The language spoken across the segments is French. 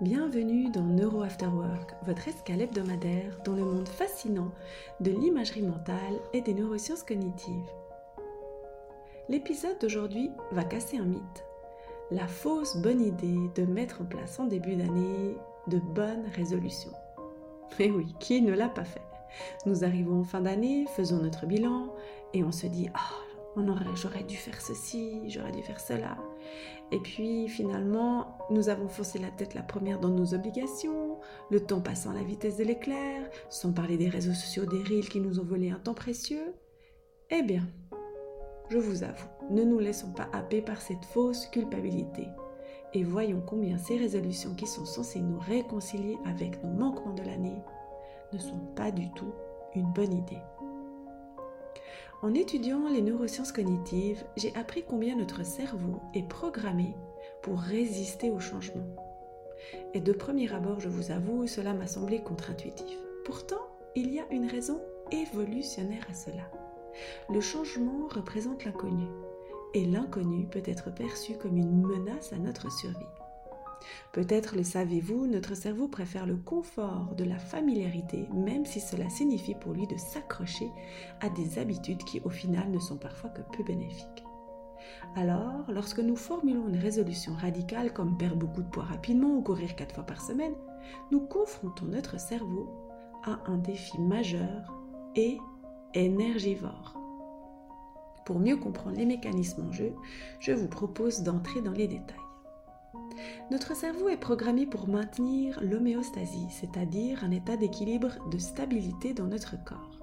Bienvenue dans Neuro After Work, votre escale hebdomadaire dans le monde fascinant de l'imagerie mentale et des neurosciences cognitives. L'épisode d'aujourd'hui va casser un mythe. La fausse bonne idée de mettre en place en début d'année de bonnes résolutions. Mais oui, qui ne l'a pas fait? Nous arrivons en fin d'année, faisons notre bilan et on se dit Ah, j'aurais dû faire ceci, j'aurais dû faire cela. Et puis finalement, nous avons foncé la tête la première dans nos obligations, le temps passant à la vitesse de l'éclair, sans parler des réseaux sociaux reels qui nous ont volé un temps précieux. Eh bien, je vous avoue, ne nous laissons pas happer par cette fausse culpabilité. Et voyons combien ces résolutions qui sont censées nous réconcilier avec nos manquements de l'année ne sont pas du tout une bonne idée. En étudiant les neurosciences cognitives, j'ai appris combien notre cerveau est programmé pour résister au changement. Et de premier abord, je vous avoue, cela m'a semblé contre-intuitif. Pourtant, il y a une raison évolutionnaire à cela. Le changement représente l'inconnu, et l'inconnu peut être perçu comme une menace à notre survie. Peut-être le savez-vous, notre cerveau préfère le confort de la familiarité, même si cela signifie pour lui de s'accrocher à des habitudes qui au final ne sont parfois que peu bénéfiques. Alors, lorsque nous formulons une résolution radicale comme perdre beaucoup de poids rapidement ou courir quatre fois par semaine, nous confrontons notre cerveau à un défi majeur et énergivore. Pour mieux comprendre les mécanismes en jeu, je vous propose d'entrer dans les détails. Notre cerveau est programmé pour maintenir l'homéostasie, c'est-à-dire un état d'équilibre de stabilité dans notre corps.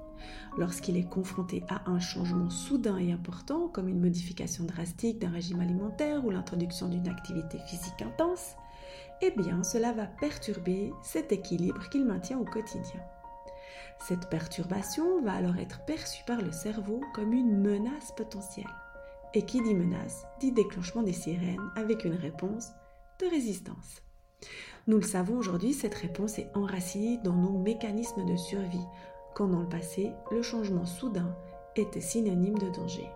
Lorsqu'il est confronté à un changement soudain et important, comme une modification drastique d'un régime alimentaire ou l'introduction d'une activité physique intense, eh bien cela va perturber cet équilibre qu'il maintient au quotidien. Cette perturbation va alors être perçue par le cerveau comme une menace potentielle. Et qui dit menace dit déclenchement des sirènes avec une réponse de résistance. Nous le savons aujourd'hui, cette réponse est enracinée dans nos mécanismes de survie, quand dans le passé, le changement soudain était synonyme de danger.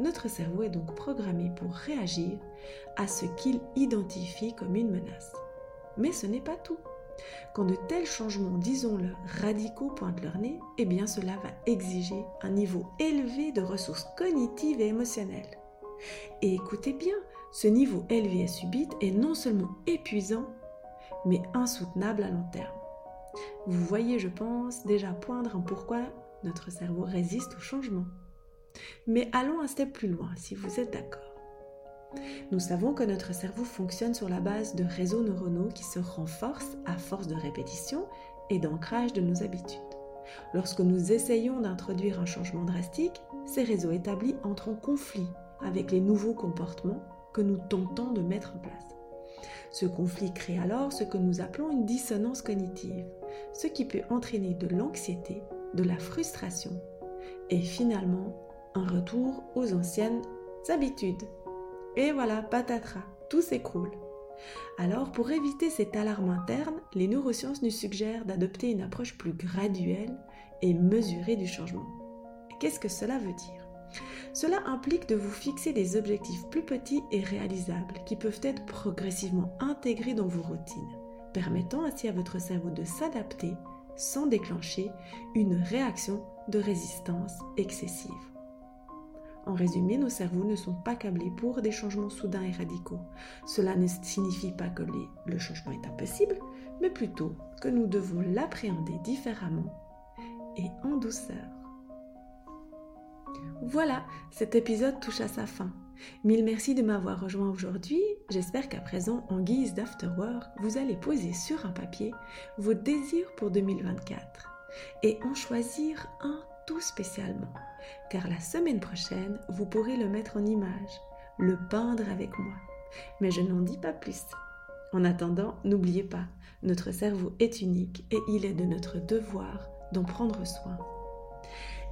Notre cerveau est donc programmé pour réagir à ce qu'il identifie comme une menace. Mais ce n'est pas tout. Quand de tels changements, disons-le, radicaux pointent leur nez, eh bien cela va exiger un niveau élevé de ressources cognitives et émotionnelles. Et écoutez bien, ce niveau élevé et subite est non seulement épuisant, mais insoutenable à long terme. Vous voyez, je pense, déjà poindre en pourquoi notre cerveau résiste au changement. Mais allons un step plus loin, si vous êtes d'accord. Nous savons que notre cerveau fonctionne sur la base de réseaux neuronaux qui se renforcent à force de répétition et d'ancrage de nos habitudes. Lorsque nous essayons d'introduire un changement drastique, ces réseaux établis entrent en conflit avec les nouveaux comportements que nous tentons de mettre en place. Ce conflit crée alors ce que nous appelons une dissonance cognitive, ce qui peut entraîner de l'anxiété, de la frustration et finalement un retour aux anciennes habitudes. Et voilà, patatras, tout s'écroule. Alors, pour éviter cette alarme interne, les neurosciences nous suggèrent d'adopter une approche plus graduelle et mesurée du changement. Qu'est-ce que cela veut dire? Cela implique de vous fixer des objectifs plus petits et réalisables qui peuvent être progressivement intégrés dans vos routines, permettant ainsi à votre cerveau de s'adapter sans déclencher une réaction de résistance excessive. En résumé, nos cerveaux ne sont pas câblés pour des changements soudains et radicaux. Cela ne signifie pas que le changement est impossible, mais plutôt que nous devons l'appréhender différemment et en douceur. Voilà, cet épisode touche à sa fin. Mille merci de m'avoir rejoint aujourd'hui. J'espère qu'à présent, en guise d'afterwork, vous allez poser sur un papier vos désirs pour 2024 et en choisir un tout spécialement. Car la semaine prochaine, vous pourrez le mettre en image, le peindre avec moi. Mais je n'en dis pas plus. En attendant, n'oubliez pas, notre cerveau est unique et il est de notre devoir d'en prendre soin.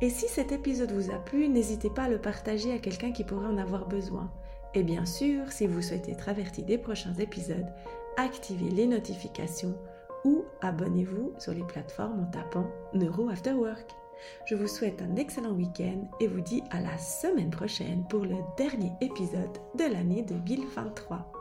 Et si cet épisode vous a plu, n'hésitez pas à le partager à quelqu'un qui pourrait en avoir besoin. Et bien sûr, si vous souhaitez être averti des prochains épisodes, activez les notifications ou abonnez-vous sur les plateformes en tapant Neuro After Work. Je vous souhaite un excellent week-end et vous dis à la semaine prochaine pour le dernier épisode de l'année 2023.